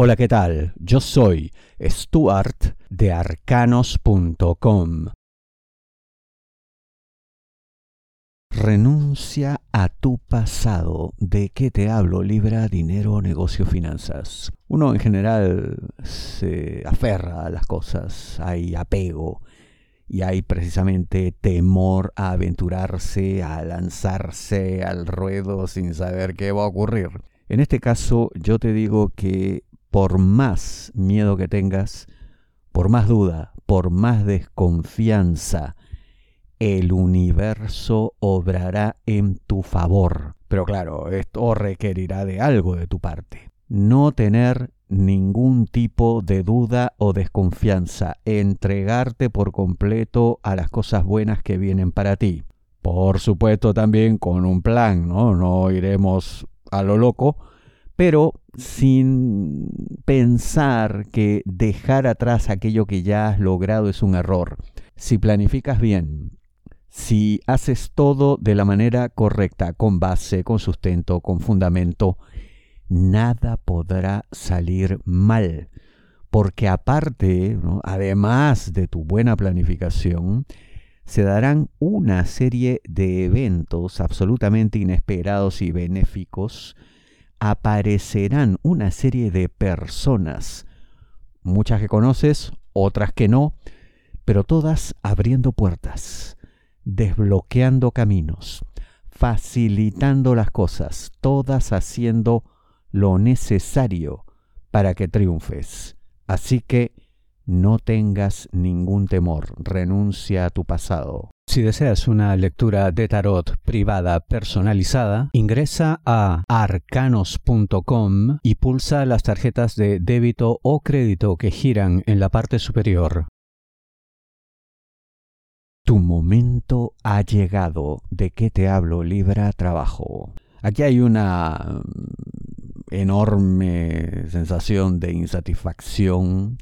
Hola, ¿qué tal? Yo soy Stuart de arcanos.com. Renuncia a tu pasado. ¿De qué te hablo? Libra, dinero, negocio, finanzas. Uno en general se aferra a las cosas, hay apego y hay precisamente temor a aventurarse, a lanzarse al ruedo sin saber qué va a ocurrir. En este caso yo te digo que por más miedo que tengas, por más duda, por más desconfianza, el universo obrará en tu favor. Pero claro, esto requerirá de algo de tu parte. No tener ningún tipo de duda o desconfianza, entregarte por completo a las cosas buenas que vienen para ti. Por supuesto también con un plan, ¿no? No iremos a lo loco, pero sin pensar que dejar atrás aquello que ya has logrado es un error. Si planificas bien, si haces todo de la manera correcta, con base, con sustento, con fundamento, nada podrá salir mal. Porque aparte, además de tu buena planificación, se darán una serie de eventos absolutamente inesperados y benéficos aparecerán una serie de personas, muchas que conoces, otras que no, pero todas abriendo puertas, desbloqueando caminos, facilitando las cosas, todas haciendo lo necesario para que triunfes. Así que no tengas ningún temor, renuncia a tu pasado. Si deseas una lectura de tarot privada personalizada, ingresa a arcanos.com y pulsa las tarjetas de débito o crédito que giran en la parte superior. Tu momento ha llegado. ¿De qué te hablo? Libra Trabajo. Aquí hay una mm, enorme sensación de insatisfacción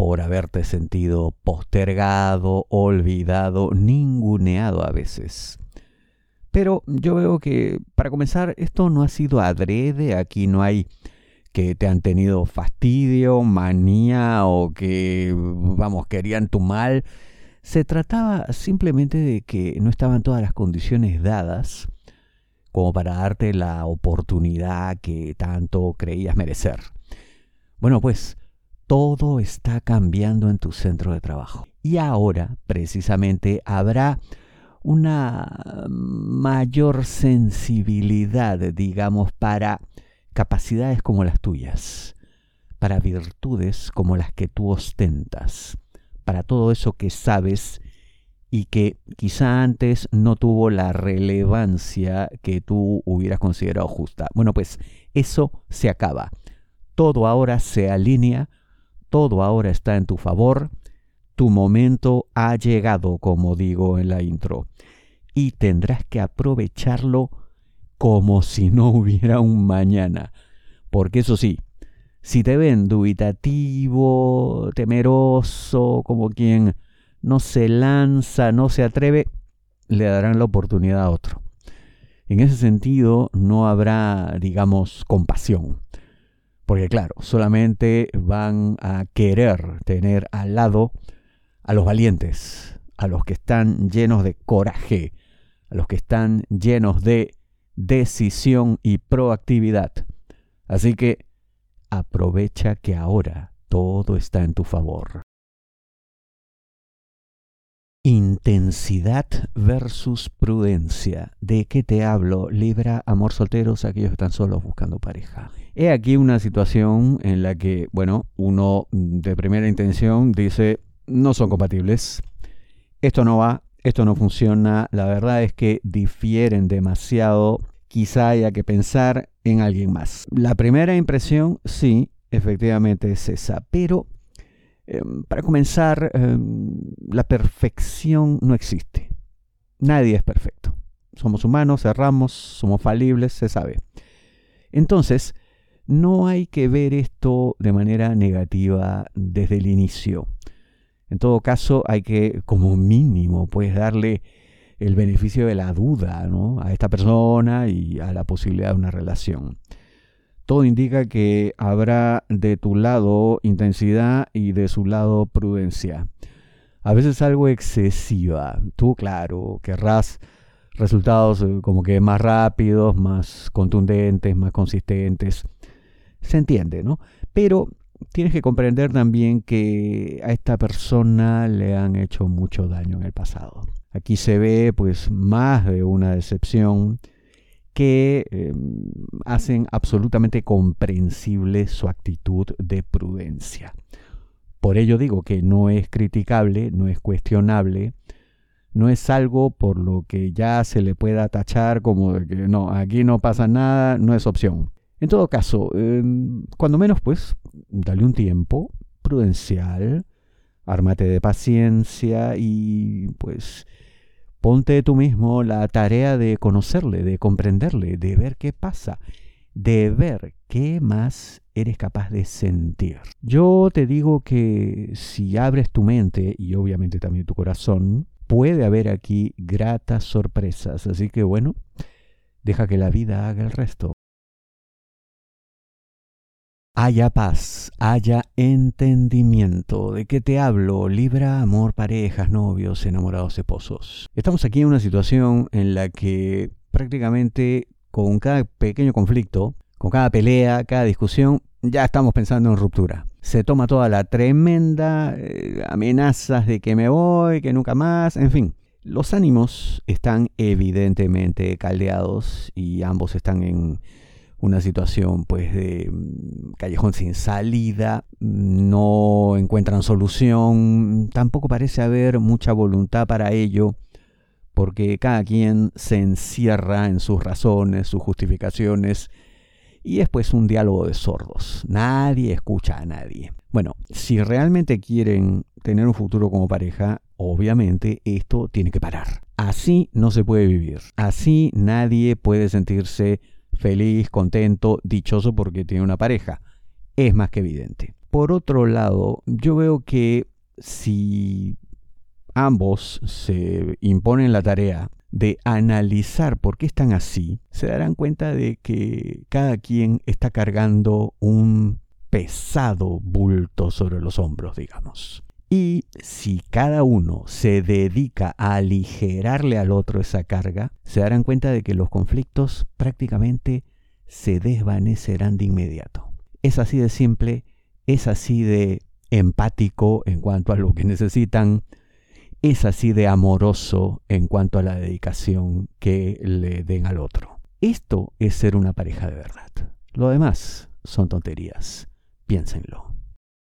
por haberte sentido postergado, olvidado, ninguneado a veces. Pero yo veo que, para comenzar, esto no ha sido adrede, aquí no hay que te han tenido fastidio, manía o que, vamos, querían tu mal. Se trataba simplemente de que no estaban todas las condiciones dadas como para darte la oportunidad que tanto creías merecer. Bueno, pues todo está cambiando en tu centro de trabajo. Y ahora, precisamente, habrá una mayor sensibilidad, digamos, para capacidades como las tuyas, para virtudes como las que tú ostentas, para todo eso que sabes y que quizá antes no tuvo la relevancia que tú hubieras considerado justa. Bueno, pues eso se acaba. Todo ahora se alinea todo ahora está en tu favor, tu momento ha llegado, como digo en la intro, y tendrás que aprovecharlo como si no hubiera un mañana. Porque eso sí, si te ven dubitativo, temeroso, como quien no se lanza, no se atreve, le darán la oportunidad a otro. En ese sentido, no habrá, digamos, compasión. Porque claro, solamente van a querer tener al lado a los valientes, a los que están llenos de coraje, a los que están llenos de decisión y proactividad. Así que aprovecha que ahora todo está en tu favor. Intensidad versus prudencia. ¿De qué te hablo? Libra, amor solteros, aquellos que están solos buscando pareja. He aquí una situación en la que, bueno, uno de primera intención dice, no son compatibles, esto no va, esto no funciona, la verdad es que difieren demasiado, quizá haya que pensar en alguien más. La primera impresión, sí, efectivamente es esa, pero Em, para comenzar, em, la perfección no existe. Nadie es perfecto. Somos humanos, erramos, somos falibles, se sabe. Entonces, no hay que ver esto de manera negativa desde el inicio. En todo caso, hay que, como mínimo, pues darle el beneficio de la duda a esta persona y a la posibilidad de una relación. Todo indica que habrá de tu lado intensidad y de su lado prudencia. A veces algo excesiva. Tú, claro, querrás resultados eh, como que más rápidos, más contundentes, más consistentes. Se entiende, ¿no? Pero tienes que comprender también que a esta persona le han hecho mucho daño en el pasado. Aquí se ve pues más de una decepción que em, hacen absolutamente comprensible su actitud de prudencia. Por ello digo que no es criticable, no es cuestionable, no es algo por lo que ya se le pueda tachar como de que no, aquí no pasa nada, no es opción. En todo caso, em, cuando menos pues, dale un tiempo prudencial, ármate de paciencia y pues ponte tú mismo la tarea de conocerle, de comprenderle, de ver qué pasa, de ver qué más eres capaz de sentir. Yo te digo que si abres tu mente y obviamente también tu corazón, puede haber aquí gratas sorpresas. Así que bueno, deja que la vida haga el resto haya paz, haya entendimiento. ¿De qué te hablo? Libra, amor, parejas, novios, enamorados, esposos. Estamos aquí en una situación en la que prácticamente con cada pequeño conflicto, con cada pelea, cada discusión, ya estamos pensando en ruptura. Se toma toda la tremenda eh, amenazas de que me voy, que nunca más, en fin. Los ánimos están evidentemente caldeados y ambos están en una situación pues de mm, callejón sin salida, no encuentran solución, tampoco parece haber mucha voluntad para ello, porque cada quien se encierra en sus razones, sus justificaciones, y es pues un diálogo de sordos, nadie escucha a nadie. Bueno, si realmente quieren tener un futuro como pareja, obviamente esto tiene que parar. Así no se puede vivir, así nadie puede sentirse feliz, contento, dichoso porque tiene una pareja. Es más que evidente. Por otro lado, yo veo que si ambos se imponen la tarea de analizar por qué están así, se darán cuenta de que cada quien está cargando un pesado bulto sobre los hombros, digamos. Y si cada uno se dedica a aligerarle al otro esa carga, se darán cuenta de que los conflictos prácticamente se desvanecerán de inmediato. Es así de simple, es así de empático en cuanto a lo que necesitan, es así de amoroso en cuanto a la dedicación que le den al otro. Esto es ser una pareja de verdad. Lo demás son tonterías. Piénsenlo.